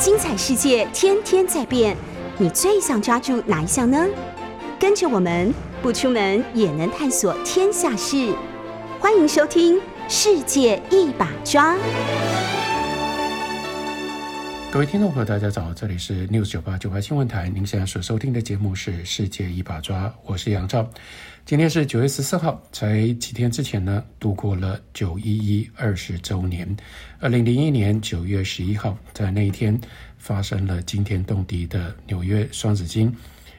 精彩世界天天在变，你最想抓住哪一项呢？跟着我们不出门也能探索天下事，欢迎收听《世界一把抓》。各位听众朋友，大家早，这里是 News 九八九八新闻台，您现在所收听的节目是《世界一把抓》，我是杨照。今天是九月十四号，才几天之前呢，度过了九一一二十周年。二零零一年九月十一号，在那一天发生了惊天动地的纽约双子星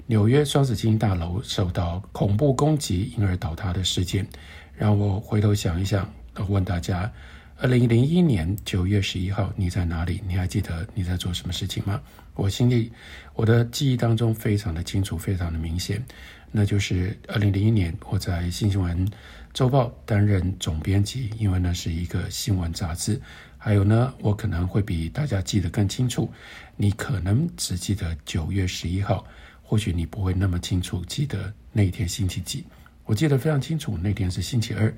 纽约双子星大楼受到恐怖攻击，因而倒塌的事件。让我回头想一想，问大家。二零零一年九月十一号，你在哪里？你还记得你在做什么事情吗？我心里，我的记忆当中非常的清楚，非常的明显，那就是二零零一年我在《新新闻周报》担任总编辑，因为那是一个新闻杂志。还有呢，我可能会比大家记得更清楚，你可能只记得九月十一号，或许你不会那么清楚记得那天星期几。我记得非常清楚，那天是星期二。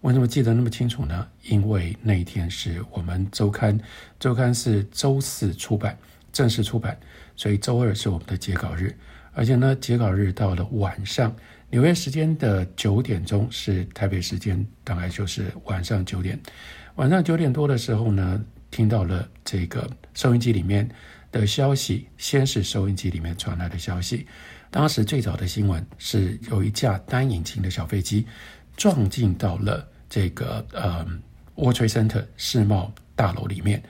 为什么记得那么清楚呢？因为那一天是我们周刊，周刊是周四出版，正式出版，所以周二是我们的截稿日。而且呢，截稿日到了晚上，纽约时间的九点钟是台北时间，大概就是晚上九点。晚上九点多的时候呢，听到了这个收音机里面的消息，先是收音机里面传来的消息。当时最早的新闻是有一架单引擎的小飞机。撞进到了这个呃，World Trade Center 世贸大楼里面，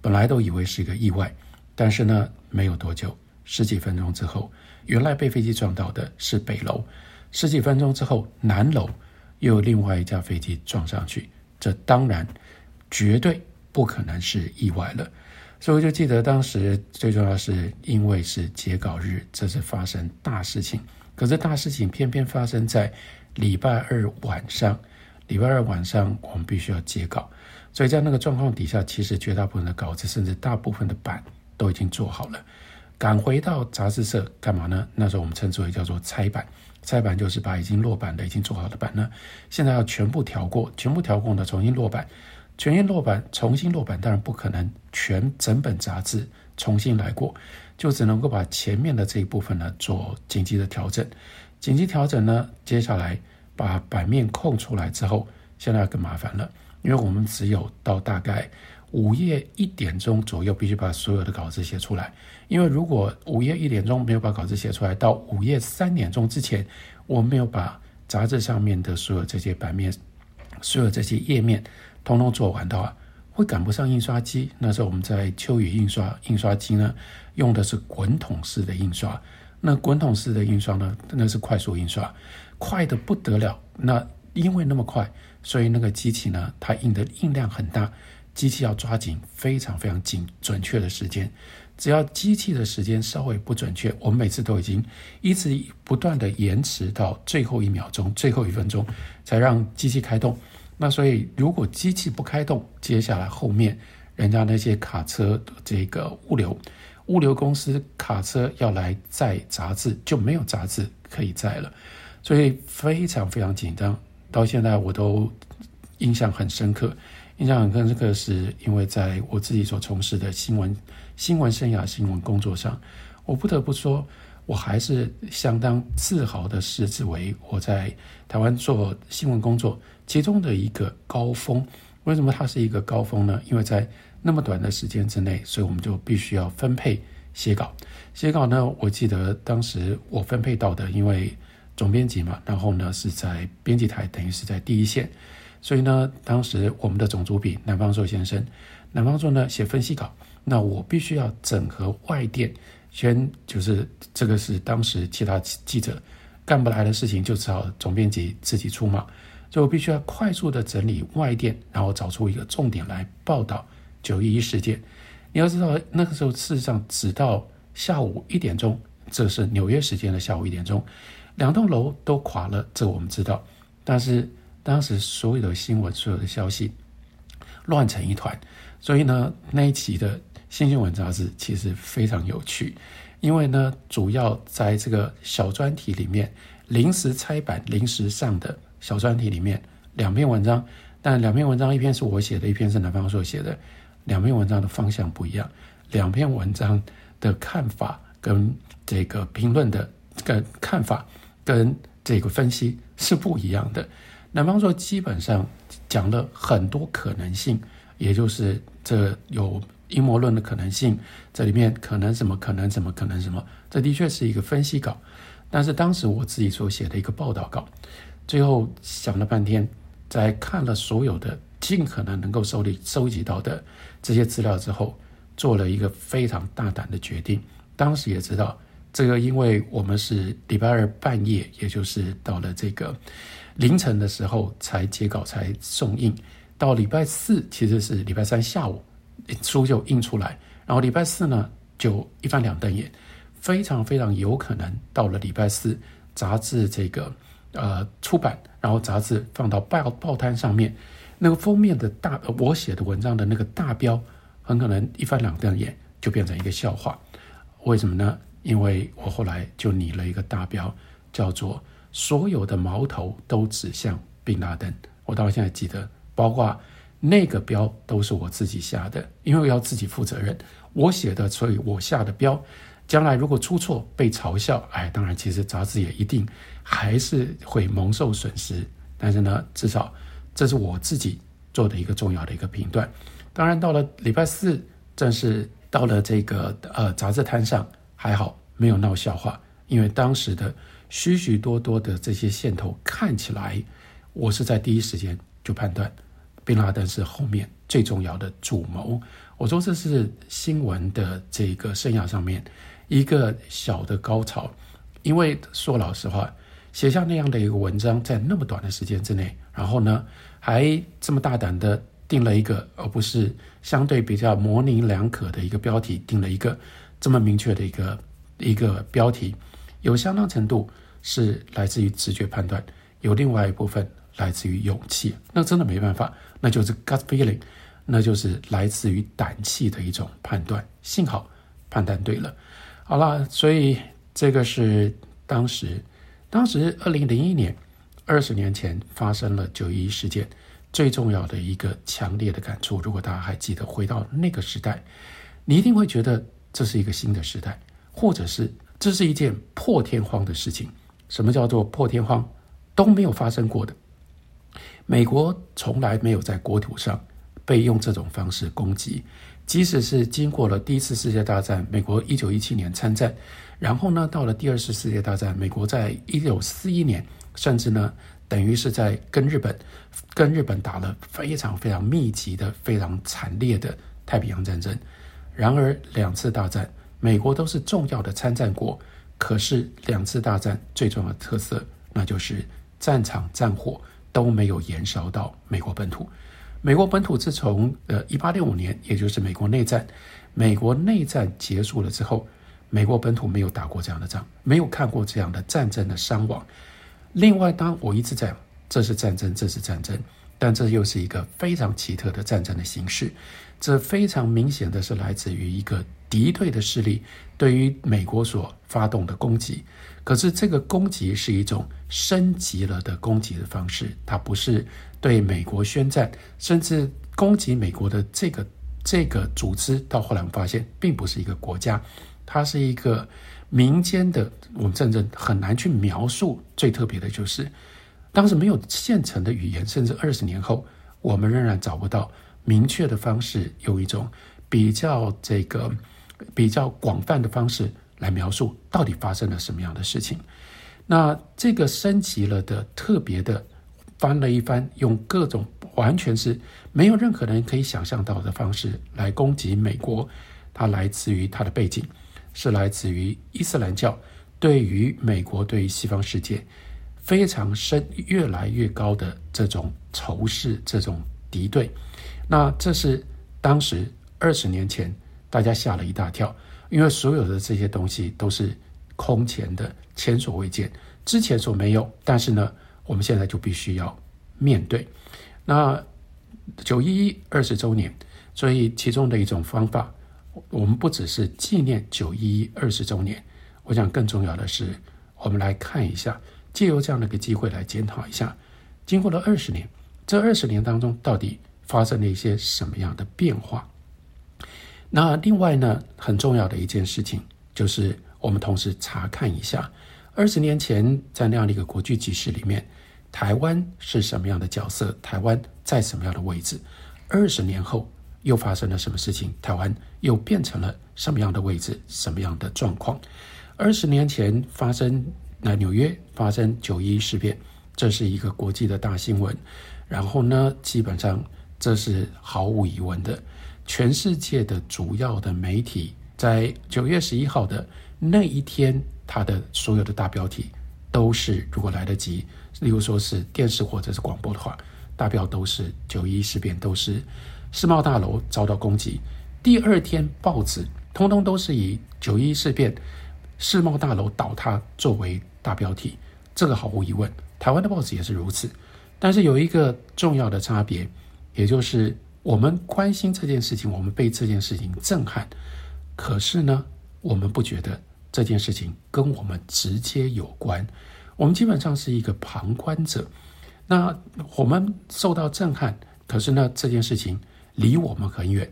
本来都以为是一个意外，但是呢，没有多久，十几分钟之后，原来被飞机撞到的是北楼，十几分钟之后，南楼又有另外一架飞机撞上去，这当然绝对不可能是意外了，所以我就记得当时最重要是因为是截稿日，这是发生大事情，可是大事情偏偏发生在。礼拜二晚上，礼拜二晚上我们必须要截稿，所以在那个状况底下，其实绝大部分的稿子，甚至大部分的版都已经做好了。赶回到杂志社干嘛呢？那时候我们称之为叫做拆版，拆版就是把已经落版的、已经做好的版呢，现在要全部调过，全部调过呢，重新落版，全新落版，重新落版，当然不可能全整本杂志重新来过，就只能够把前面的这一部分呢做紧急的调整。紧急调整呢？接下来把版面空出来之后，现在更麻烦了，因为我们只有到大概午夜一点钟左右，必须把所有的稿子写出来。因为如果午夜一点钟没有把稿子写出来，到午夜三点钟之前，我没有把杂志上面的所有这些版面、所有这些页面通通做完的话，会赶不上印刷机。那时候我们在秋雨印刷，印刷机呢用的是滚筒式的印刷。那滚筒式的印刷呢？那是快速印刷，快的不得了。那因为那么快，所以那个机器呢，它印的印量很大，机器要抓紧非常非常紧准确的时间。只要机器的时间稍微不准确，我们每次都已经一直不断的延迟到最后一秒钟、最后一分钟才让机器开动。那所以如果机器不开动，接下来后面人家那些卡车这个物流。物流公司卡车要来载杂志，就没有杂志可以载了，所以非常非常紧张。到现在我都印象很深刻，印象很深刻是因为在我自己所从事的新闻新闻生涯、新闻工作上，我不得不说，我还是相当自豪的视之为我在台湾做新闻工作其中的一个高峰。为什么它是一个高峰呢？因为在那么短的时间之内，所以我们就必须要分配写稿。写稿呢，我记得当时我分配到的，因为总编辑嘛，然后呢是在编辑台，等于是在第一线，所以呢，当时我们的总主笔南方朔先生，南方朔呢写分析稿，那我必须要整合外电，先就是这个是当时其他记者干不来的事情，就只好总编辑自己出马，所以我必须要快速的整理外电，然后找出一个重点来报道。九一一事件，你要知道，那个时候事实上只到下午一点钟，这是纽约时间的下午一点钟，两栋楼都垮了，这我们知道。但是当时所有的新闻、所有的消息乱成一团，所以呢，那一期的新新闻杂志其实非常有趣，因为呢，主要在这个小专题里面临时拆版、临时上的小专题里面，两篇文章，但两篇文章一篇是我写的，一篇是南方所写的。两篇文章的方向不一样，两篇文章的看法跟这个评论的跟看法跟这个分析是不一样的。南方说基本上讲了很多可能性，也就是这有阴谋论的可能性，这里面可能什么可能什么可能什么，这的确是一个分析稿。但是当时我自己所写的一个报道稿，最后想了半天，在看了所有的尽可能能够收集收集到的这些资料之后，做了一个非常大胆的决定。当时也知道这个，因为我们是礼拜二半夜，也就是到了这个凌晨的时候才截稿才送印，到礼拜四其实是礼拜三下午书就印出来，然后礼拜四呢就一翻两瞪眼。非常非常有可能到了礼拜四，杂志这个呃出版，然后杂志放到报报摊上面，那个封面的大我写的文章的那个大标，很可能一翻两瞪眼就变成一个笑话。为什么呢？因为我后来就拟了一个大标，叫做“所有的矛头都指向宾拉登”。我到现在记得，包括那个标都是我自己下的，因为要自己负责任。我写的，所以我下的标。将来如果出错被嘲笑，哎，当然其实杂志也一定还是会蒙受损失。但是呢，至少这是我自己做的一个重要的一个评断。当然到了礼拜四正式到了这个呃杂志摊上，还好没有闹笑话，因为当时的许许多多的这些线头看起来，我是在第一时间就判断，宾拉登是后面最重要的主谋。我说这是新闻的这个生涯上面。一个小的高潮，因为说老实话，写下那样的一个文章，在那么短的时间之内，然后呢，还这么大胆的定了一个，而不是相对比较模棱两可的一个标题，定了一个这么明确的一个一个标题，有相当程度是来自于直觉判断，有另外一部分来自于勇气，那真的没办法，那就是 gut feeling，那就是来自于胆气的一种判断，幸好判断对了。好了，所以这个是当时，当时二零零一年，二十年前发生了九一事件，最重要的一个强烈的感触。如果大家还记得，回到那个时代，你一定会觉得这是一个新的时代，或者是这是一件破天荒的事情。什么叫做破天荒？都没有发生过的，美国从来没有在国土上被用这种方式攻击。即使是经过了第一次世界大战，美国一九一七年参战，然后呢，到了第二次世界大战，美国在一九四一年，甚至呢，等于是在跟日本，跟日本打了非常非常密集的、非常惨烈的太平洋战争。然而，两次大战，美国都是重要的参战国，可是两次大战最重要的特色，那就是战场战火都没有延烧到美国本土。美国本土自从呃一八六五年，也就是美国内战，美国内战结束了之后，美国本土没有打过这样的仗，没有看过这样的战争的伤亡。另外，当我一直在，这是战争，这是战争，但这又是一个非常奇特的战争的形式。这非常明显的是来自于一个敌对的势力对于美国所发动的攻击。可是这个攻击是一种升级了的攻击的方式，它不是对美国宣战，甚至攻击美国的这个这个组织。到后来我们发现，并不是一个国家，它是一个民间的。我们真正很难去描述。最特别的就是，当时没有现成的语言，甚至二十年后，我们仍然找不到明确的方式，用一种比较这个比较广泛的方式。来描述到底发生了什么样的事情？那这个升级了的特别的翻了一番，用各种完全是没有任何人可以想象到的方式来攻击美国。它来自于它的背景，是来自于伊斯兰教对于美国对于西方世界非常深、越来越高的这种仇视、这种敌对。那这是当时二十年前大家吓了一大跳。因为所有的这些东西都是空前的、前所未见、之前所没有，但是呢，我们现在就必须要面对。那九一一二十周年，所以其中的一种方法，我们不只是纪念九一一二十周年，我想更重要的是，我们来看一下，借由这样的一个机会来检讨一下，经过了二十年，这二十年当中到底发生了一些什么样的变化。那另外呢，很重要的一件事情就是我们同时查看一下，二十年前在那样的一个国际局势里面，台湾是什么样的角色？台湾在什么样的位置？二十年后又发生了什么事情？台湾又变成了什么样的位置？什么样的状况？二十年前发生那纽约发生九一事变，这是一个国际的大新闻。然后呢，基本上这是毫无疑问的，全世界的主要的媒体在九月十一号的那一天，它的所有的大标题都是，如果来得及，例如说是电视或者是广播的话，大标都是九一事变，都是世贸大楼遭到攻击。第二天报纸通通都是以九一事变。世贸大楼倒塌作为大标题，这个毫无疑问，台湾的报纸也是如此。但是有一个重要的差别，也就是我们关心这件事情，我们被这件事情震撼。可是呢，我们不觉得这件事情跟我们直接有关，我们基本上是一个旁观者。那我们受到震撼，可是呢，这件事情离我们很远，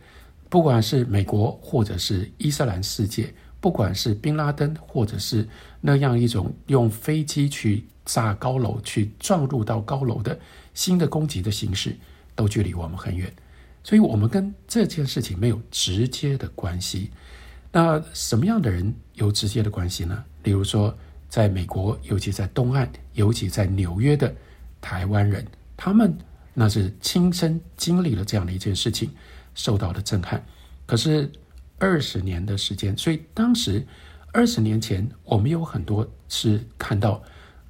不管是美国或者是伊斯兰世界。不管是宾拉登，或者是那样一种用飞机去炸高楼、去撞入到高楼的新的攻击的形式，都距离我们很远，所以我们跟这件事情没有直接的关系。那什么样的人有直接的关系呢？例如说，在美国，尤其在东岸，尤其在纽约的台湾人，他们那是亲身经历了这样的一件事情，受到的震撼。可是。二十年的时间，所以当时二十年前，我们有很多是看到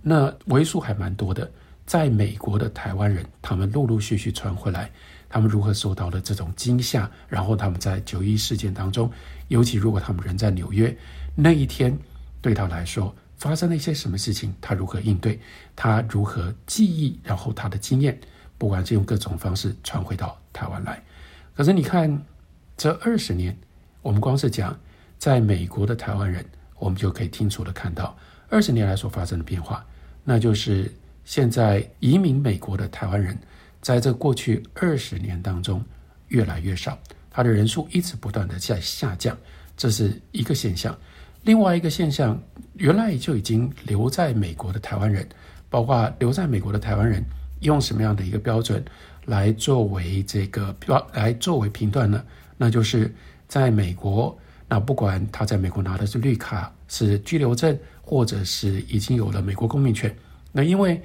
那为数还蛮多的，在美国的台湾人，他们陆陆续续传回来，他们如何受到了这种惊吓，然后他们在九一事件当中，尤其如果他们人在纽约那一天，对他来说发生了一些什么事情，他如何应对，他如何记忆，然后他的经验，不管是用各种方式传回到台湾来。可是你看这二十年。我们光是讲在美国的台湾人，我们就可以清楚的看到二十年来所发生的变化。那就是现在移民美国的台湾人，在这过去二十年当中越来越少，他的人数一直不断的在下降，这是一个现象。另外一个现象，原来就已经留在美国的台湾人，包括留在美国的台湾人，用什么样的一个标准来作为这个标来作为评断呢？那就是。在美国，那不管他在美国拿的是绿卡、是居留证，或者是已经有了美国公民权，那因为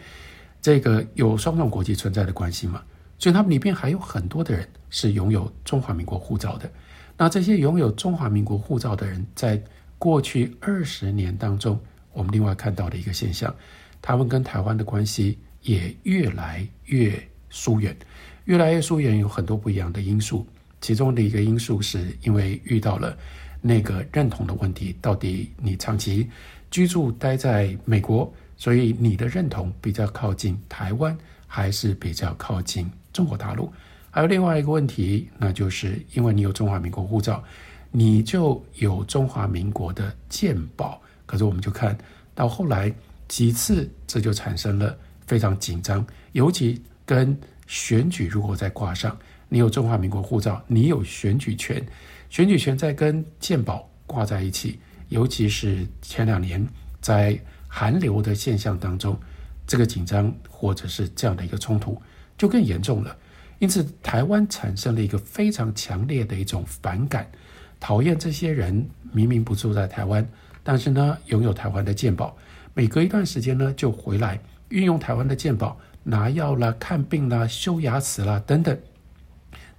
这个有双重国籍存在的关系嘛，所以他们里边还有很多的人是拥有中华民国护照的。那这些拥有中华民国护照的人，在过去二十年当中，我们另外看到的一个现象，他们跟台湾的关系也越来越疏远，越来越疏远，有很多不一样的因素。其中的一个因素是因为遇到了那个认同的问题，到底你长期居住待在美国，所以你的认同比较靠近台湾，还是比较靠近中国大陆？还有另外一个问题，那就是因为你有中华民国护照，你就有中华民国的鉴宝。可是我们就看到后来几次，这就产生了非常紧张，尤其跟选举如果再挂上。你有中华民国护照，你有选举权，选举权在跟健保挂在一起，尤其是前两年在寒流的现象当中，这个紧张或者是这样的一个冲突就更严重了。因此，台湾产生了一个非常强烈的一种反感，讨厌这些人明明不住在台湾，但是呢拥有台湾的健保，每隔一段时间呢就回来运用台湾的健保拿药啦、看病啦、修牙齿啦等等。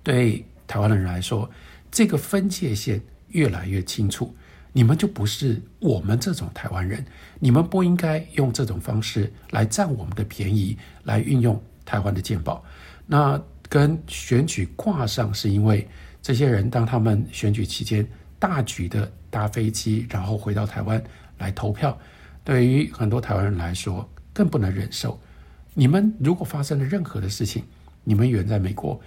对台湾的人来说，这个分界线越来越清楚。你们就不是我们这种台湾人，你们不应该用这种方式来占我们的便宜，来运用台湾的健保。那跟选举挂上，是因为这些人当他们选举期间大举的搭飞机，然后回到台湾来投票，对于很多台湾人来说更不能忍受。你们如果发生了任何的事情，你们远在美国。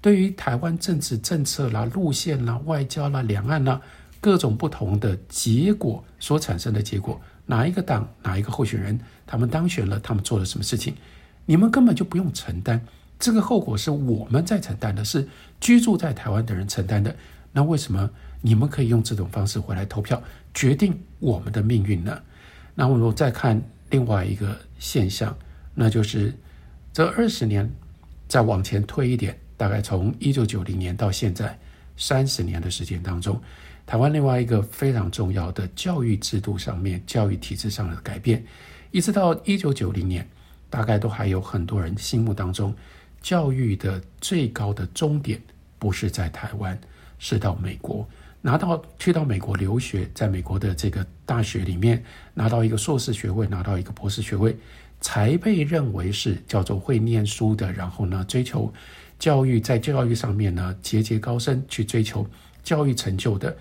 对于台湾政治政策啦、路线啦、外交啦、两岸啦各种不同的结果所产生的结果，哪一个党、哪一个候选人，他们当选了，他们做了什么事情，你们根本就不用承担这个后果，是我们在承担的，是居住在台湾的人承担的。那为什么你们可以用这种方式回来投票，决定我们的命运呢？那我们再看另外一个现象，那就是这二十年再往前推一点，大概从一九九零年到现在三十年的时间当中，台湾另外一个非常重要的教育制度上面、教育体制上的改变，一直到一九九零年，大概都还有很多人心目当中，教育的最高的终点不是在台湾，是到美国。拿到去到美国留学，在美国的这个大学里面拿到一个硕士学位，拿到一个博士学位，才被认为是叫做会念书的。然后呢，追求教育，在教育上面呢节节高升，去追求教育成就的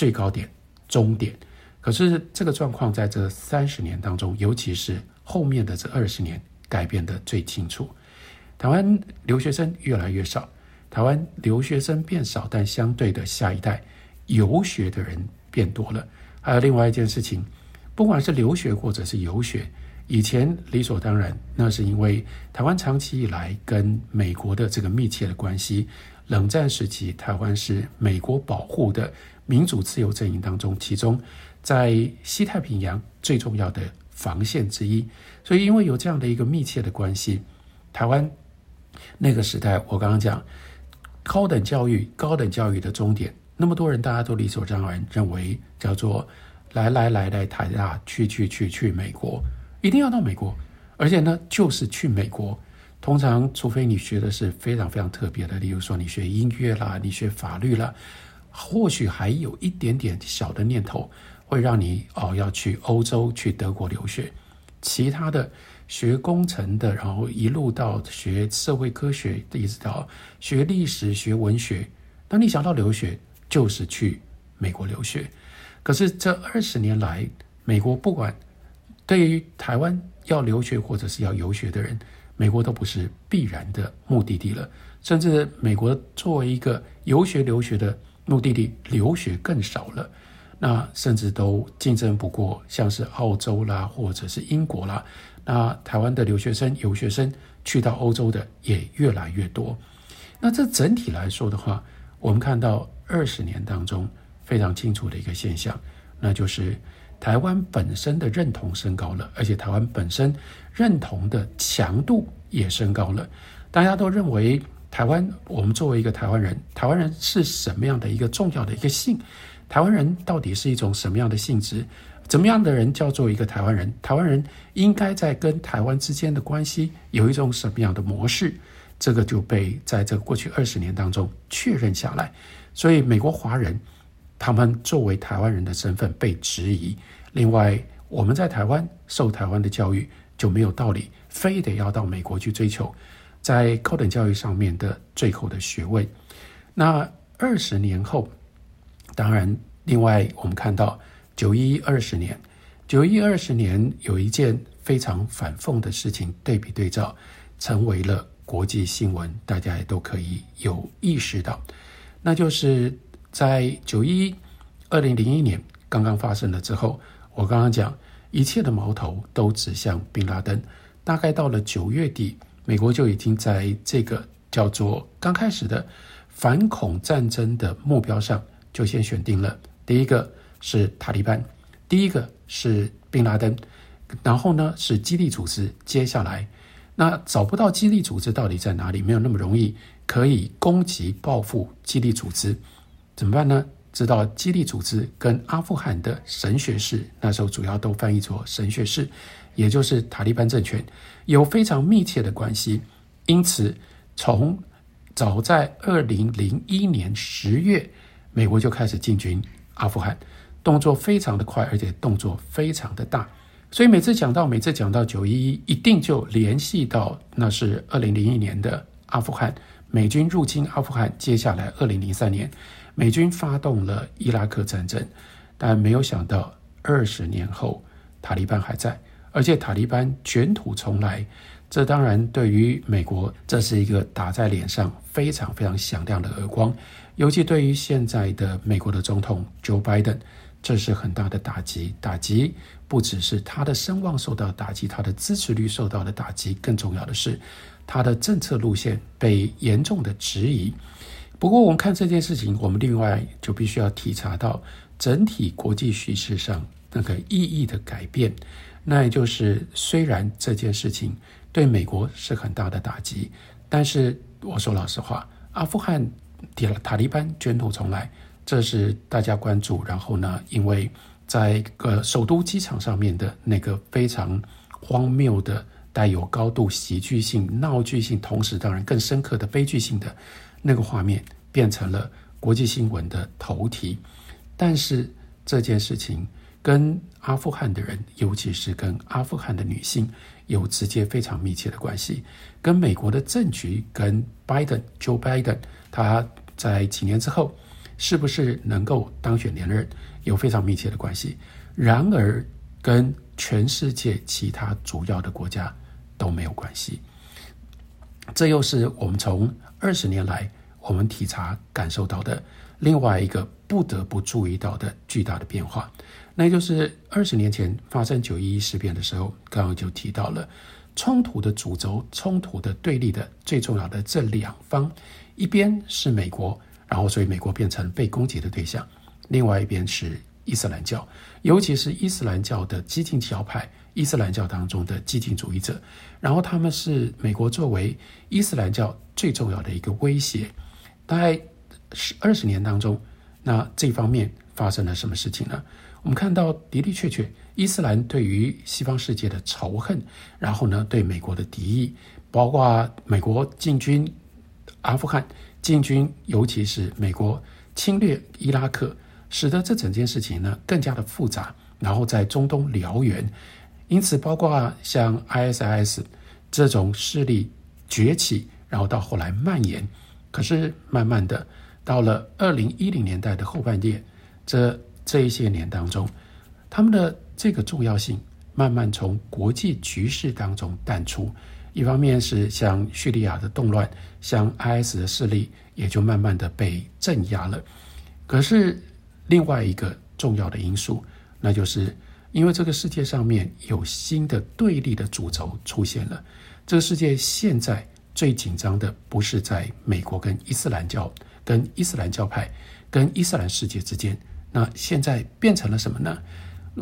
最高点、终点。可是这个状况在这三十年当中，尤其是后面的这二十年，改变的最清楚。台湾留学生越来越少，台湾留学生变少，但相对的下一代。游学的人变多了，还有另外一件事情，不管是留学或者是游学，以前理所当然，那是因为台湾长期以来跟美国的这个密切的关系，冷战时期台湾是美国保护的民主自由阵营当中，其中在西太平洋最重要的防线之一，所以因为有这样的一个密切的关系，台湾那个时代，我刚刚讲高等教育，高等教育的终点。那么多人，大家都理所当然认为叫做来来来来台大去去去去美国，一定要到美国，而且呢，就是去美国。通常，除非你学的是非常非常特别的，例如说你学音乐啦，你学法律啦，或许还有一点点小的念头会让你哦要去欧洲去德国留学。其他的学工程的，然后一路到学社会科学，一直到学历史、学文学，当你想到留学。就是去美国留学，可是这二十年来，美国不管对于台湾要留学或者是要游学的人，美国都不是必然的目的地了。甚至美国作为一个游学留学的目的地，留学更少了。那甚至都竞争不过像是澳洲啦，或者是英国啦。那台湾的留学生、游学生去到欧洲的也越来越多。那这整体来说的话，我们看到。二十年当中非常清楚的一个现象，那就是台湾本身的认同升高了，而且台湾本身认同的强度也升高了。大家都认为台湾，我们作为一个台湾人，台湾人是什么样的一个重要的一个性？台湾人到底是一种什么样的性质？怎么样的人叫做一个台湾人？台湾人应该在跟台湾之间的关系有一种什么样的模式？这个就被在这过去二十年当中确认下来。所以，美国华人他们作为台湾人的身份被质疑。另外，我们在台湾受台湾的教育就没有道理，非得要到美国去追求在高等教育上面的最后的学位。那二十年后，当然，另外我们看到九一二十年，九一二十年有一件非常反讽的事情，对比对照，成为了国际新闻，大家也都可以有意识到。那就是在九一二零零一年刚刚发生了之后，我刚刚讲一切的矛头都指向宾拉登。大概到了九月底，美国就已经在这个叫做刚开始的反恐战争的目标上，就先选定了第一个是塔利班，第一个是宾拉登，然后呢是基地组织。接下来，那找不到基地组织到底在哪里，没有那么容易。可以攻击报复基地组织，怎么办呢？知道基地组织跟阿富汗的神学士，那时候主要都翻译作神学士，也就是塔利班政权有非常密切的关系。因此，从早在二零零一年十月，美国就开始进军阿富汗，动作非常的快，而且动作非常的大。所以每次讲到每次讲到九一一，一定就联系到那是二零零一年的阿富汗。美军入侵阿富汗，接下来二零零三年，美军发动了伊拉克战争，但没有想到二十年后，塔利班还在，而且塔利班卷土重来。这当然对于美国，这是一个打在脸上非常非常响亮的耳光，尤其对于现在的美国的总统 Joe Biden，这是很大的打击。打击不只是他的声望受到打击，他的支持率受到了打击，更重要的是。他的政策路线被严重的质疑，不过，我们看这件事情，我们另外就必须要体察到整体国际叙事上那个意义的改变。那也就是，虽然这件事情对美国是很大的打击，但是我说老实话，阿富汗塔塔利班卷土重来，这是大家关注。然后呢，因为在呃首都机场上面的那个非常荒谬的、带有高度喜剧性、闹剧性，同时当然更深刻的悲剧性的。那个画面变成了国际新闻的头题，但是这件事情跟阿富汗的人，尤其是跟阿富汗的女性，有直接非常密切的关系，跟美国的政局，跟拜登 Joe Biden 他在几年之后是不是能够当选连任，有非常密切的关系。然而，跟全世界其他主要的国家都没有关系。这又是我们从二十年来我们体察感受到的另外一个不得不注意到的巨大的变化，那就是二十年前发生九一一事变的时候，刚刚就提到了冲突的主轴、冲突的对立的最重要的这两方，一边是美国，然后所以美国变成被攻击的对象；另外一边是伊斯兰教，尤其是伊斯兰教的激进教派。伊斯兰教当中的激进主义者，然后他们是美国作为伊斯兰教最重要的一个威胁。大概十二十年当中，那这方面发生了什么事情呢？我们看到的的确确，伊斯兰对于西方世界的仇恨，然后呢对美国的敌意，包括美国进军阿富汗、进军，尤其是美国侵略伊拉克，使得这整件事情呢更加的复杂。然后在中东燎原。因此，包括像 ISIS 这种势力崛起，然后到后来蔓延，可是慢慢的到了二零一零年代的后半叶，这这一些年当中，他们的这个重要性慢慢从国际局势当中淡出。一方面是像叙利亚的动乱，像 IS 的势力也就慢慢的被镇压了。可是另外一个重要的因素，那就是。因为这个世界上面有新的对立的主轴出现了，这个世界现在最紧张的不是在美国跟伊斯兰教、跟伊斯兰教派、跟伊斯兰世界之间，那现在变成了什么呢？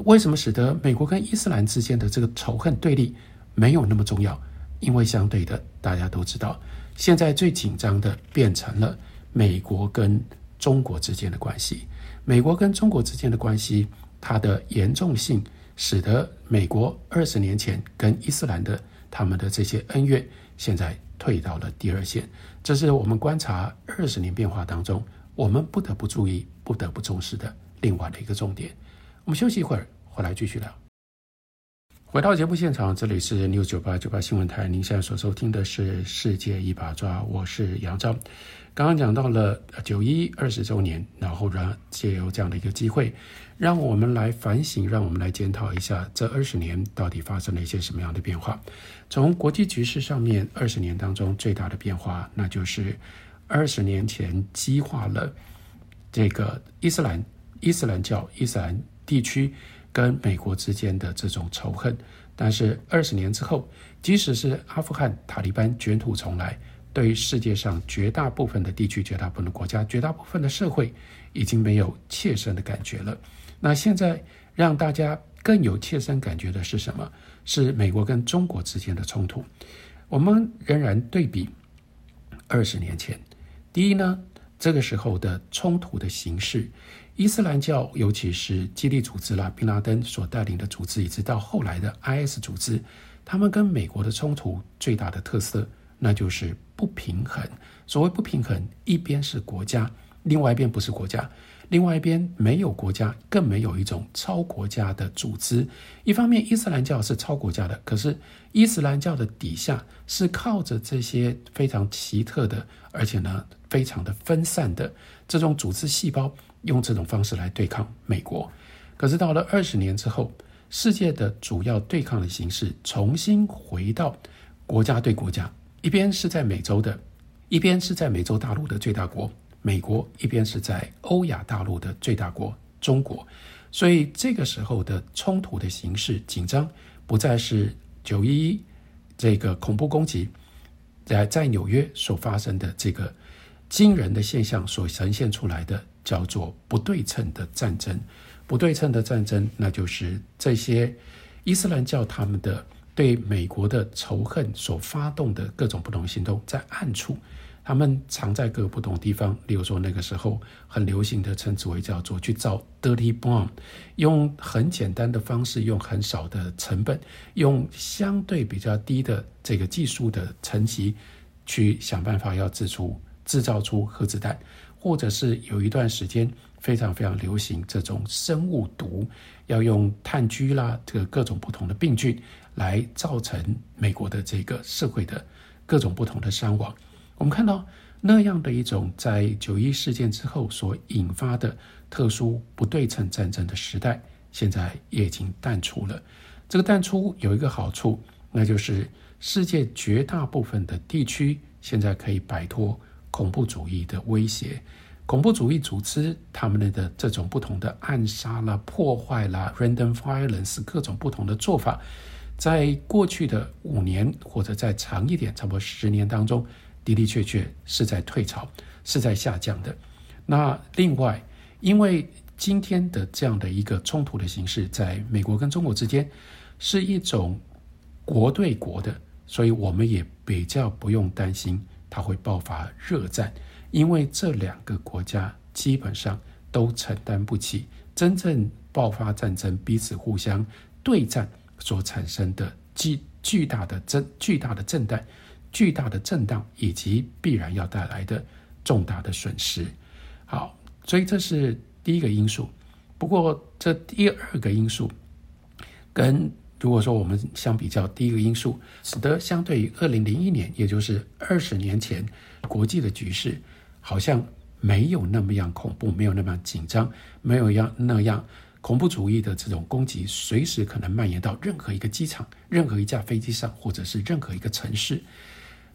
为什么使得美国跟伊斯兰之间的这个仇恨对立没有那么重要？因为相对的，大家都知道，现在最紧张的变成了美国跟中国之间的关系，美国跟中国之间的关系。它的严重性使得美国二十年前跟伊斯兰的他们的这些恩怨，现在退到了第二线。这是我们观察二十年变化当中，我们不得不注意、不得不重视的另外的一个重点。我们休息一会儿，回来继续聊。回到节目现场，这里是 News 九八九八新闻台，您现在所收听的是《世界一把抓》，我是杨昭。刚刚讲到了九一二十周年，然后呢，借由这样的一个机会。让我们来反省，让我们来检讨一下这二十年到底发生了一些什么样的变化。从国际局势上面，二十年当中最大的变化，那就是二十年前激化了这个伊斯兰、伊斯兰教、伊斯兰地区跟美国之间的这种仇恨。但是二十年之后，即使是阿富汗塔利班卷土重来，对于世界上绝大部分的地区、绝大部分的国家、绝大部分的社会，已经没有切身的感觉了。那现在让大家更有切身感觉的是什么？是美国跟中国之间的冲突。我们仍然对比二十年前，第一呢，这个时候的冲突的形式，伊斯兰教，尤其是基地组织啦，宾拉登所带领的组织，一直到后来的 IS 组织，他们跟美国的冲突最大的特色，那就是不平衡。所谓不平衡，一边是国家，另外一边不是国家。另外一边没有国家，更没有一种超国家的组织。一方面，伊斯兰教是超国家的，可是伊斯兰教的底下是靠着这些非常奇特的，而且呢非常的分散的这种组织细胞，用这种方式来对抗美国。可是到了二十年之后，世界的主要对抗的形式重新回到国家对国家，一边是在美洲的，一边是在美洲大陆的最大国。美国一边是在欧亚大陆的最大国中国，所以这个时候的冲突的形式紧张，不再是九一一这个恐怖攻击在在纽约所发生的这个惊人的现象所呈现出来的，叫做不对称的战争。不对称的战争，那就是这些伊斯兰教他们的对美国的仇恨所发动的各种不同行动，在暗处，他们藏在各个不同地方。例如说，那个时候很流行的称之为叫做去造 dirty bomb，用很简单的方式，用很少的成本，用相对比较低的这个技术的层级，去想办法要制出制造出核子弹，或者是有一段时间。非常非常流行这种生物毒，要用炭疽啦，这个各种不同的病菌来造成美国的这个社会的各种不同的伤亡。我们看到那样的一种在九一事件之后所引发的特殊不对称战争的时代，现在也已经淡出了。这个淡出有一个好处，那就是世界绝大部分的地区现在可以摆脱恐怖主义的威胁。恐怖主义组织他们的这种不同的暗杀啦、破坏啦、random violence 各种不同的做法，在过去的五年或者再长一点，差不多十年当中，的的确确是在退潮，是在下降的。那另外，因为今天的这样的一个冲突的形式，在美国跟中国之间是一种国对国的，所以我们也比较不用担心它会爆发热战。因为这两个国家基本上都承担不起真正爆发战争、彼此互相对战所产生的巨巨大的震、巨大的震荡、巨大的震荡，以及必然要带来的重大的损失。好，所以这是第一个因素。不过，这第二个因素跟如果说我们相比较，第一个因素使得相对于二零零一年，也就是二十年前，国际的局势。好像没有那么样恐怖，没有那么紧张，没有样那样恐怖主义的这种攻击，随时可能蔓延到任何一个机场、任何一架飞机上，或者是任何一个城市。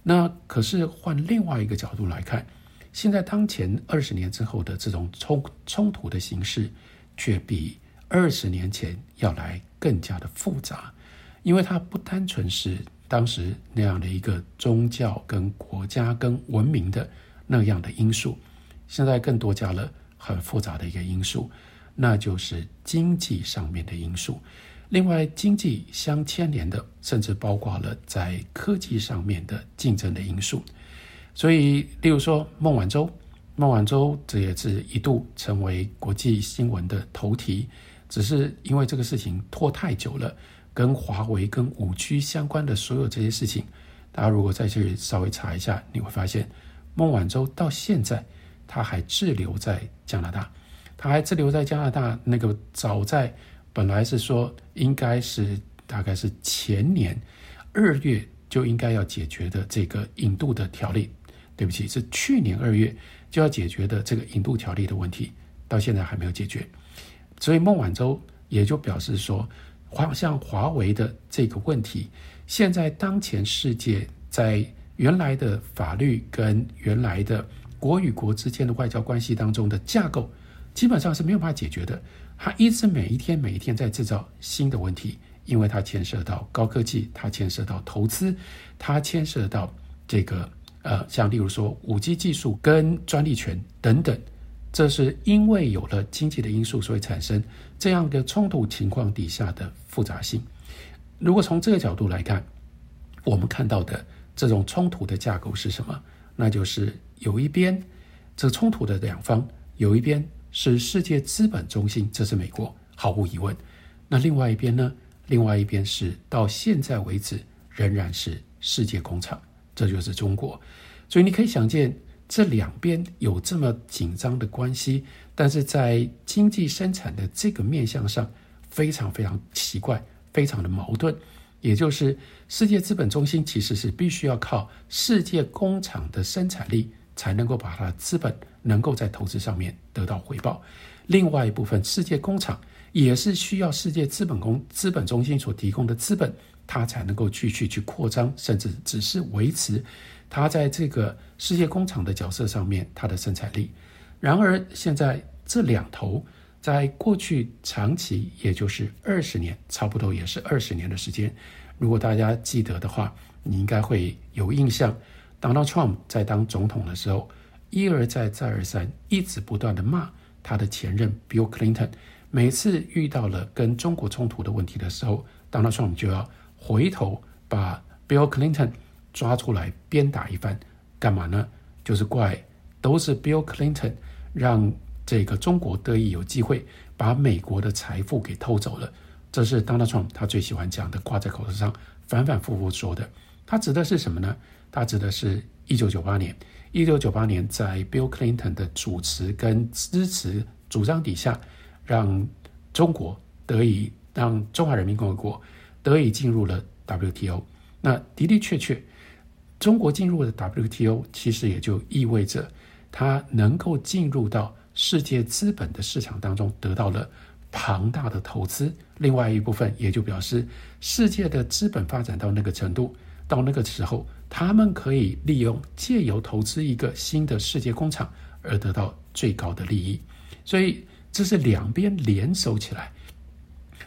那可是换另外一个角度来看，现在当前二十年之后的这种冲冲突的形式，却比二十年前要来更加的复杂，因为它不单纯是当时那样的一个宗教、跟国家、跟文明的。那样的因素，现在更多加了很复杂的一个因素，那就是经济上面的因素。另外，经济相牵连的，甚至包括了在科技上面的竞争的因素。所以，例如说孟晚舟，孟晚舟这也是一度成为国际新闻的头题，只是因为这个事情拖太久了，跟华为、跟五 G 相关的所有这些事情，大家如果再去稍微查一下，你会发现。孟晚舟到现在，他还滞留在加拿大，他还滞留在加拿大。那个早在本来是说，应该是大概是前年二月就应该要解决的这个引渡的条例，对不起，是去年二月就要解决的这个引渡条例的问题，到现在还没有解决。所以孟晚舟也就表示说，华像华为的这个问题，现在当前世界在。原来的法律跟原来的国与国之间的外交关系当中的架构，基本上是没有办法解决的。它一直每一天每一天在制造新的问题，因为它牵涉到高科技，它牵涉到投资，它牵涉到这个呃，像例如说五 G 技术跟专利权等等，这是因为有了经济的因素，所以产生这样的冲突情况底下的复杂性。如果从这个角度来看，我们看到的。这种冲突的架构是什么？那就是有一边，这冲突的两方有一边是世界资本中心，这是美国，毫无疑问。那另外一边呢？另外一边是到现在为止仍然是世界工厂，这就是中国。所以你可以想见，这两边有这么紧张的关系，但是在经济生产的这个面向上，非常非常奇怪，非常的矛盾。也就是世界资本中心其实是必须要靠世界工厂的生产力，才能够把它的资本能够在投资上面得到回报。另外一部分，世界工厂也是需要世界资本工资本中心所提供的资本，它才能够继续去扩张，甚至只是维持它在这个世界工厂的角色上面它的生产力。然而，现在这两头在过去长期，也就是二十年，差不多也是二十年的时间。如果大家记得的话，你应该会有印象。Donald Trump 在当总统的时候，一而再再而三，一直不断的骂他的前任 Bill Clinton。每次遇到了跟中国冲突的问题的时候，Donald Trump 就要回头把 Bill Clinton 抓出来鞭打一番。干嘛呢？就是怪都是 Bill Clinton 让这个中国得以有机会把美国的财富给偷走了。这是 Donald Trump 他最喜欢讲的，挂在口头上，反反复复说的。他指的是什么呢？他指的是1998年，1998年在 Bill Clinton 的主持跟支持主张底下，让中国得以让中华人民共和国得以进入了 WTO。那的的确确，中国进入了 WTO，其实也就意味着它能够进入到世界资本的市场当中，得到了。庞大的投资，另外一部分也就表示，世界的资本发展到那个程度，到那个时候，他们可以利用借由投资一个新的世界工厂而得到最高的利益。所以这是两边联手起来。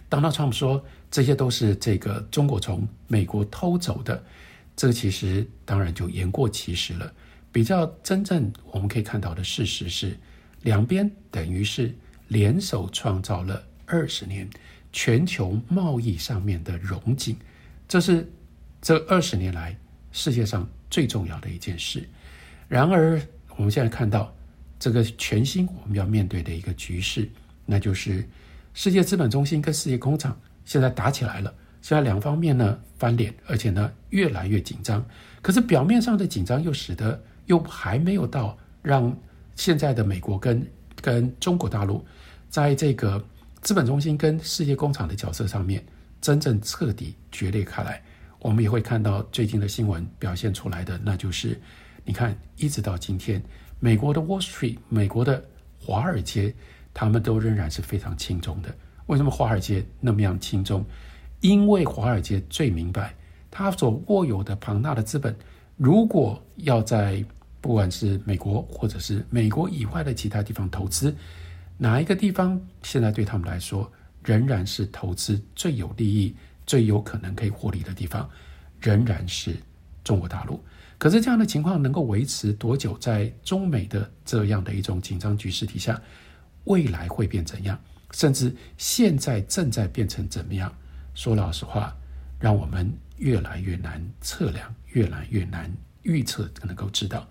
当他川普说这些都是这个中国从美国偷走的，这其实当然就言过其实了。比较真正我们可以看到的事实是，两边等于是。联手创造了二十年全球贸易上面的荣景，这是这二十年来世界上最重要的一件事。然而，我们现在看到这个全新我们要面对的一个局势，那就是世界资本中心跟世界工厂现在打起来了。现在两方面呢翻脸，而且呢越来越紧张。可是表面上的紧张又使得又还没有到让现在的美国跟跟中国大陆。在这个资本中心跟世界工厂的角色上面，真正彻底决裂开来，我们也会看到最近的新闻表现出来的，那就是你看，一直到今天，美国的 Wall Street，美国的华尔街，他们都仍然是非常轻重的。为什么华尔街那么样轻重？因为华尔街最明白，他所握有的庞大的资本，如果要在不管是美国或者是美国以外的其他地方投资。哪一个地方现在对他们来说仍然是投资最有利益、最有可能可以获利的地方，仍然是中国大陆。可是这样的情况能够维持多久？在中美的这样的一种紧张局势底下，未来会变怎样？甚至现在正在变成怎么样？说老实话，让我们越来越难测量，越来越难预测，能够知道。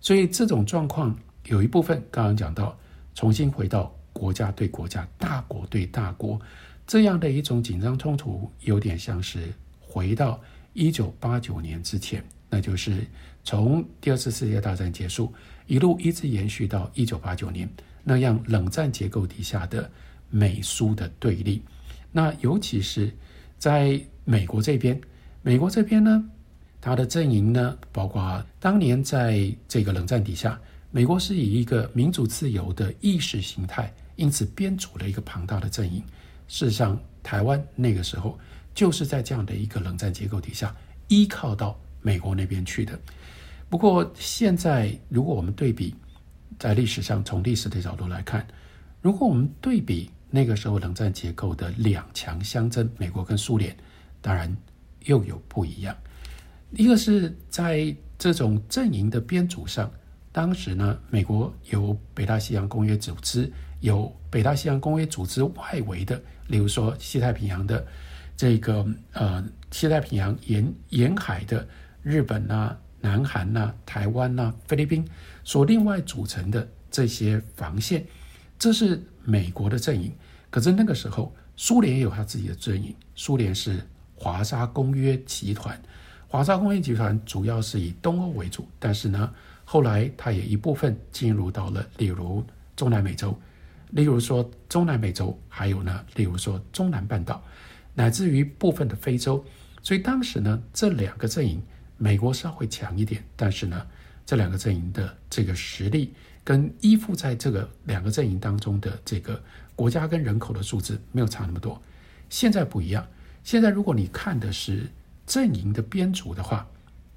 所以这种状况有一部分刚刚讲到。重新回到国家对国家、大国对大国这样的一种紧张冲突，有点像是回到一九八九年之前，那就是从第二次世界大战结束，一路一直延续到一九八九年那样冷战结构底下的美苏的对立。那尤其是在美国这边，美国这边呢，它的阵营呢，包括当年在这个冷战底下。美国是以一个民主自由的意识形态，因此编组了一个庞大的阵营。事实上，台湾那个时候就是在这样的一个冷战结构底下，依靠到美国那边去的。不过，现在如果我们对比，在历史上从历史的角度来看，如果我们对比那个时候冷战结构的两强相争，美国跟苏联，当然又有不一样。一个是在这种阵营的编组上。当时呢，美国有北大西洋公约组织，有北大西洋公约组织外围的，例如说西太平洋的这个呃西太平洋沿沿海的日本呐、南韩呐、台湾呐、菲律宾所另外组成的这些防线，这是美国的阵营。可是那个时候，苏联也有他自己的阵营，苏联是华沙公约集团，华沙公约集团主要是以东欧为主，但是呢。后来，它也一部分进入到了，例如中南美洲，例如说中南美洲，还有呢，例如说中南半岛，乃至于部分的非洲。所以当时呢，这两个阵营，美国稍微强一点，但是呢，这两个阵营的这个实力跟依附在这个两个阵营当中的这个国家跟人口的数字没有差那么多。现在不一样，现在如果你看的是阵营的编组的话，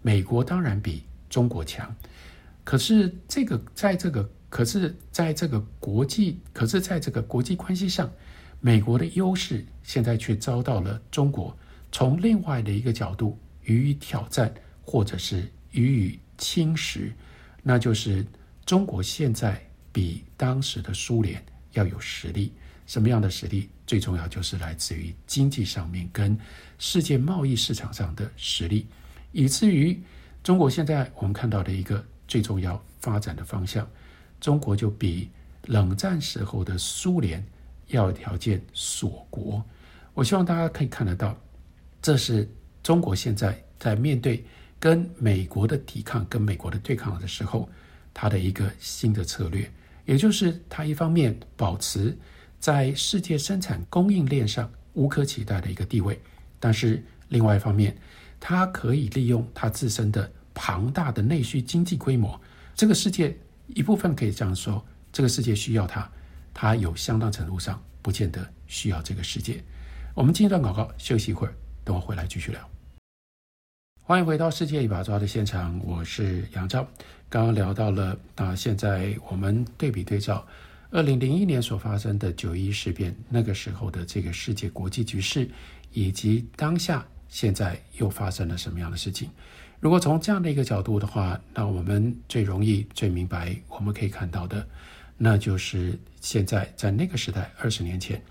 美国当然比中国强。可是这个，在这个，可是在这个国际，可是在这个国际关系上，美国的优势现在却遭到了中国从另外的一个角度予以挑战，或者是予以侵蚀，那就是中国现在比当时的苏联要有实力。什么样的实力？最重要就是来自于经济上面跟世界贸易市场上的实力，以至于中国现在我们看到的一个最重要发展的方向，中国就比冷战时候的苏联要有条件锁国。我希望大家可以看得到，这是中国现在在面对跟美国的抵抗、跟美国的对抗的时候，它的一个新的策略，也就是它一方面保持。在世界生产供应链上无可取代的一个地位，但是另外一方面，它可以利用它自身的庞大的内需经济规模。这个世界一部分可以这样说，这个世界需要它，它有相当程度上不见得需要这个世界。我们进一段广告，休息一会儿，等我回来继续聊。欢迎回到世界一把抓的现场，我是杨照。刚刚聊到了啊，现在我们对比对照。二零零一年所发生的九一事变，那个时候的这个世界国际局势，以及当下现在又发生了什么样的事情？如果从这样的一个角度的话，那我们最容易、最明白，我们可以看到的，那就是现在在那个时代，二十年前，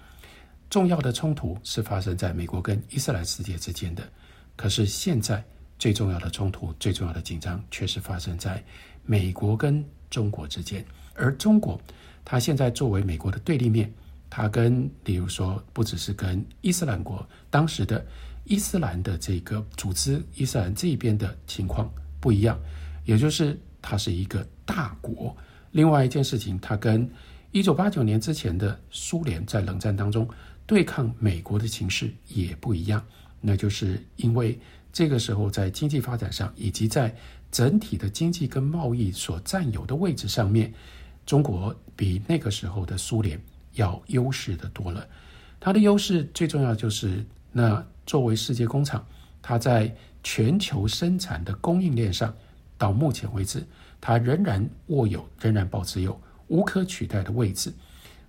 重要的冲突是发生在美国跟伊斯兰世界之间的。可是现在最重要的冲突、最重要的紧张，却是发生在美国跟中国之间，而中国。它现在作为美国的对立面，它跟比如说不只是跟伊斯兰国当时的伊斯兰的这个组织伊斯兰这边的情况不一样，也就是它是一个大国。另外一件事情，它跟一九八九年之前的苏联在冷战当中对抗美国的形势也不一样，那就是因为这个时候在经济发展上以及在整体的经济跟贸易所占有的位置上面。中国比那个时候的苏联要优势的多了，它的优势最重要就是，那作为世界工厂，它在全球生产的供应链上，到目前为止，它仍然握有、仍然保持有无可取代的位置。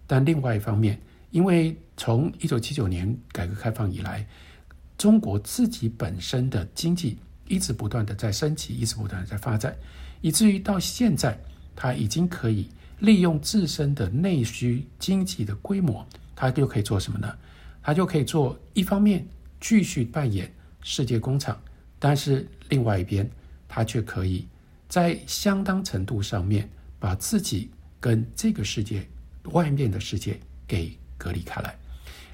但另外一方面，因为从一九七九年改革开放以来，中国自己本身的经济一直不断的在升级，一直不断的在发展，以至于到现在，它已经可以。利用自身的内需经济的规模，它就可以做什么呢？它就可以做一方面继续扮演世界工厂，但是另外一边，它却可以在相当程度上面把自己跟这个世界外面的世界给隔离开来。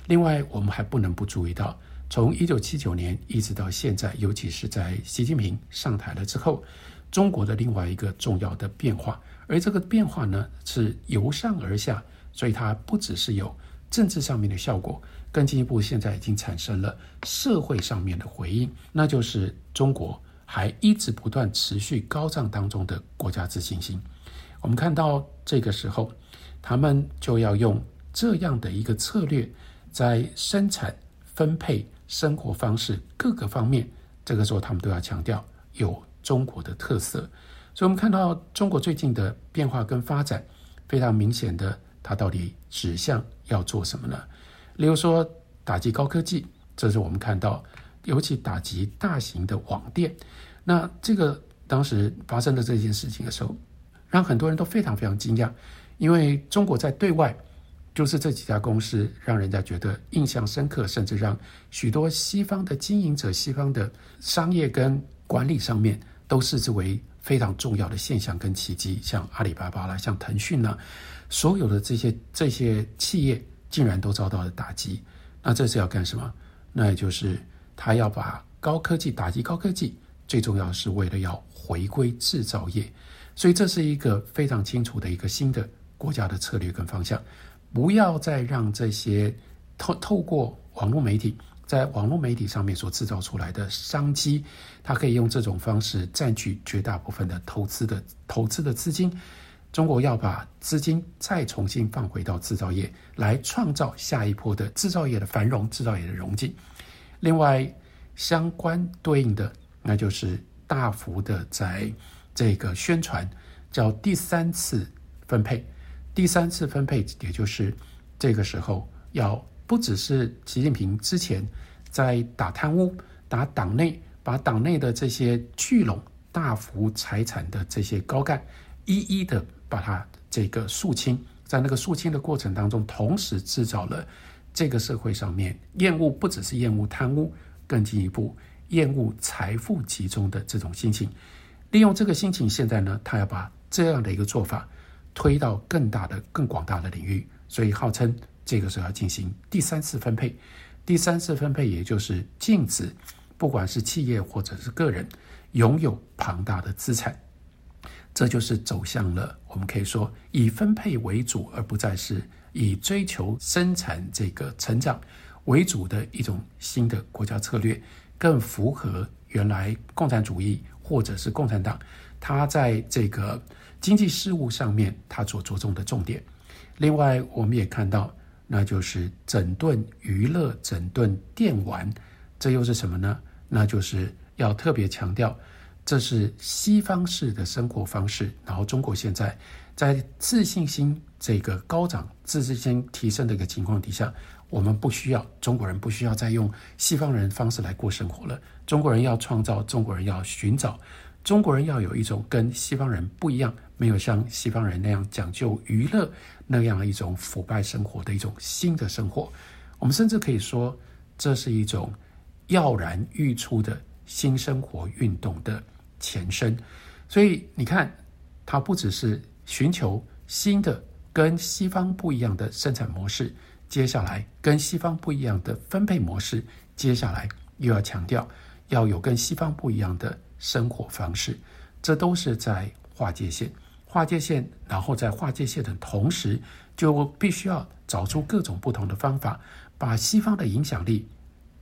另外，我们还不能不注意到，从一九七九年一直到现在，尤其是在习近平上台了之后，中国的另外一个重要的变化。而这个变化呢，是由上而下，所以它不只是有政治上面的效果，更进一步，现在已经产生了社会上面的回应，那就是中国还一直不断持续高涨当中的国家自信心。我们看到这个时候，他们就要用这样的一个策略，在生产、分配、生活方式各个方面，这个时候他们都要强调有中国的特色。所以，我们看到中国最近的变化跟发展，非常明显的，它到底指向要做什么呢？例如说，打击高科技，这是我们看到，尤其打击大型的网店。那这个当时发生的这件事情的时候，让很多人都非常非常惊讶，因为中国在对外，就是这几家公司让人家觉得印象深刻，甚至让许多西方的经营者、西方的商业跟管理上面都视之为。非常重要的现象跟奇迹，像阿里巴巴啦，像腾讯呢，所有的这些这些企业竟然都遭到了打击。那这是要干什么？那也就是他要把高科技打击高科技，最重要是为了要回归制造业。所以这是一个非常清楚的一个新的国家的策略跟方向，不要再让这些透透过网络媒体。在网络媒体上面所制造出来的商机，它可以用这种方式占据绝大部分的投资的投资的资金。中国要把资金再重新放回到制造业，来创造下一波的制造业的繁荣、制造业的荣景。另外，相关对应的，那就是大幅的在这个宣传，叫第三次分配。第三次分配，也就是这个时候要。不只是习近平之前在打贪污、打党内，把党内的这些聚拢大幅财产的这些高干，一一的把它这个肃清，在那个肃清的过程当中，同时制造了这个社会上面厌恶，不只是厌恶贪污，更进一步厌恶财富集中的这种心情。利用这个心情，现在呢，他要把这样的一个做法推到更大的、更广大的领域，所以号称这个时候要进行第三次分配。第三次分配，也就是禁止，不管是企业或者是个人，拥有庞大的资产。这就是走向了我们可以说以分配为主，而不再是以追求生产这个成长为主的一种新的国家策略，更符合原来共产主义或者是共产党它在这个经济事务上面它所着重的重点。另外，我们也看到，那就是整顿娱乐、整顿电玩，这又是什么呢？那就是要特别强调。这是西方式的生活方式，然后中国现在在自信心这个高涨、自信心提升的一个情况底下，我们不需要中国人不需要再用西方人方式来过生活了。中国人要创造，中国人要寻找，中国人要有一种跟西方人不一样，没有像西方人那样讲究娱乐那样一种腐败生活的一种新的生活。我们甚至可以说，这是一种跃然欲出的新生活运动的。前身，所以你看，它不只是寻求新的跟西方不一样的生产模式，接下来跟西方不一样的分配模式，接下来又要强调要有跟西方不一样的生活方式，这都是在划界线，划界线，然后在划界线的同时，就必须要找出各种不同的方法，把西方的影响力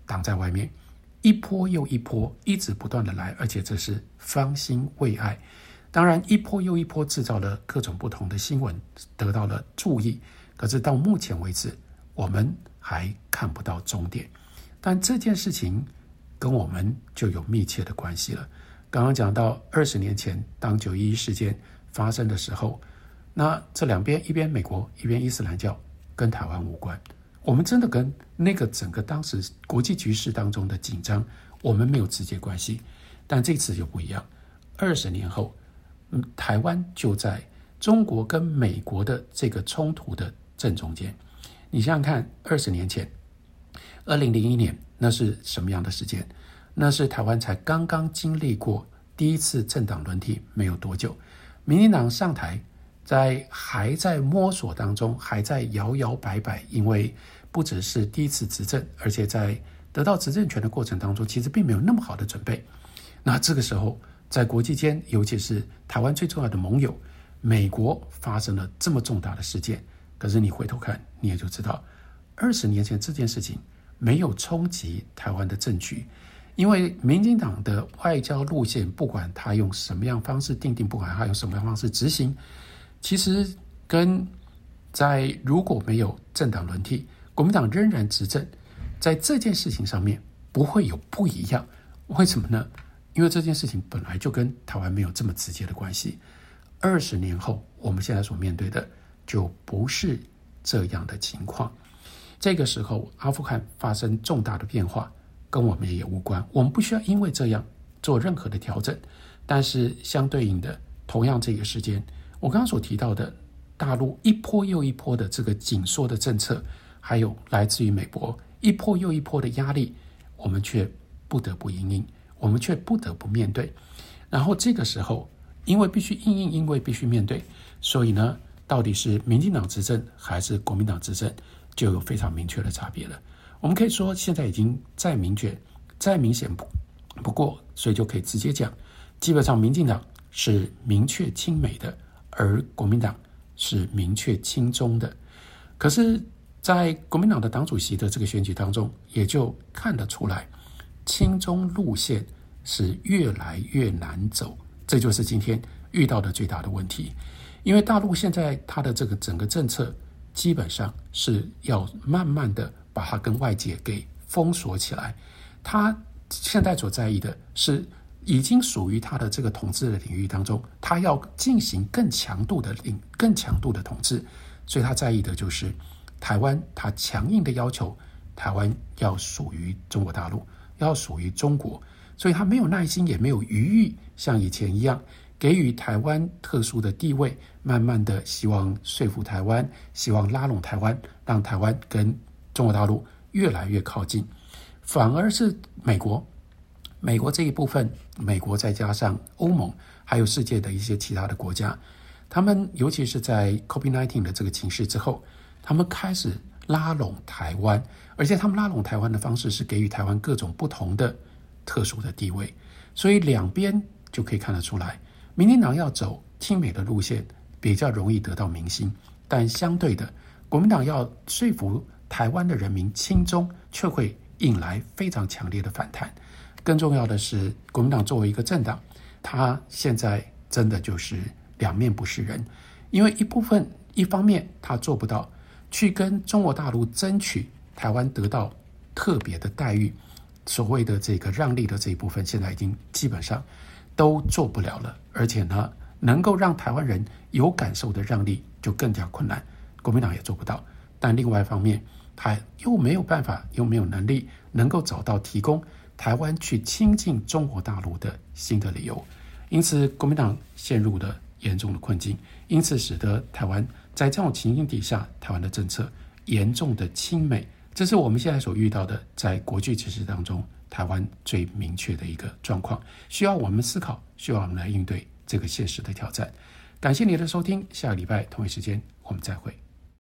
挡在外面。一波又一波，一直不断的来，而且这是方兴未艾。当然，一波又一波制造了各种不同的新闻，得到了注意。可是到目前为止，我们还看不到终点。但这件事情跟我们就有密切的关系了。刚刚讲到二十年前，当九一一事件发生的时候，那这两边，一边美国，一边伊斯兰教，跟台湾无关。我们真的跟那个整个当时国际局势当中的紧张，我们没有直接关系，但这次就不一样。二十年后，嗯，台湾就在中国跟美国的这个冲突的正中间。你想想看，二十年前，二零零一年，那是什么样的时间？那是台湾才刚刚经历过第一次政党轮替没有多久，民进党上台，在还在摸索当中，还在摇摇摆摆，因为。不只是第一次执政，而且在得到执政权的过程当中，其实并没有那么好的准备。那这个时候，在国际间，尤其是台湾最重要的盟友美国，发生了这么重大的事件。可是你回头看，你也就知道，二十年前这件事情没有冲击台湾的政局，因为民进党的外交路线，不管他用什么样方式定定，不管他用什么样方式执行，其实跟在如果没有政党轮替。国民党仍然执政，在这件事情上面不会有不一样，为什么呢？因为这件事情本来就跟台湾没有这么直接的关系。二十年后，我们现在所面对的就不是这样的情况。这个时候，阿富汗发生重大的变化，跟我们也无关，我们不需要因为这样做任何的调整。但是相对应的，同样这个时间，我刚刚所提到的大陆一波又一波的这个紧缩的政策。还有来自于美国一波又一波的压力，我们却不得不应应，我们却不得不面对。然后这个时候，因为必须应应，因为必须面对，所以呢，到底是民进党执政还是国民党执政，就有非常明确的差别了。我们可以说，现在已经再明确、再明显不不过，所以就可以直接讲，基本上民进党是明确亲美的，而国民党是明确亲中的。可是。在国民党的党主席的这个选举当中，也就看得出来，亲中路线是越来越难走。这就是今天遇到的最大的问题。因为大陆现在它的这个整个政策，基本上是要慢慢的把它跟外界给封锁起来。他现在所在意的是，已经属于他的这个统治的领域当中，他要进行更强度的领、更强度的统治。所以他在意的就是。台湾，他强硬的要求台湾要属于中国大陆，要属于中国，所以他没有耐心，也没有余裕，像以前一样给予台湾特殊的地位，慢慢的希望说服台湾，希望拉拢台湾，让台湾跟中国大陆越来越靠近。反而是美国，美国这一部分，美国再加上欧盟，还有世界的一些其他的国家，他们尤其是在 COVID-19 的这个情势之后，他们开始拉拢台湾，而且他们拉拢台湾的方式是给予台湾各种不同的特殊的地位，所以两边就可以看得出来。民进党要走亲美的路线，比较容易得到民心，但相对的，国民党要说服台湾的人民亲中，却会引来非常强烈的反弹。更重要的是，国民党作为一个政党，他现在真的就是两面不是人，因为一部分一方面他做不到去跟中国大陆争取台湾得到特别的待遇，所谓的这个让利的这一部分，现在已经基本上。都做不了了，而且呢，能够让台湾人有感受的让利就更加困难，国民党也做不到。但另外一方面，他又没有办法，又没有能力，能够找到提供台湾去亲近中国大陆的新的理由，因此国民党陷入了严重的困境，因此使得台湾在这种情境底下，台湾的政策严重的亲美，这是我们现在所遇到的，在国际局势当中。台湾最明确的一个状况，需要我们思考，需要我们来应对这个现实的挑战。感谢你的收听，下个礼拜同一时间我们再会。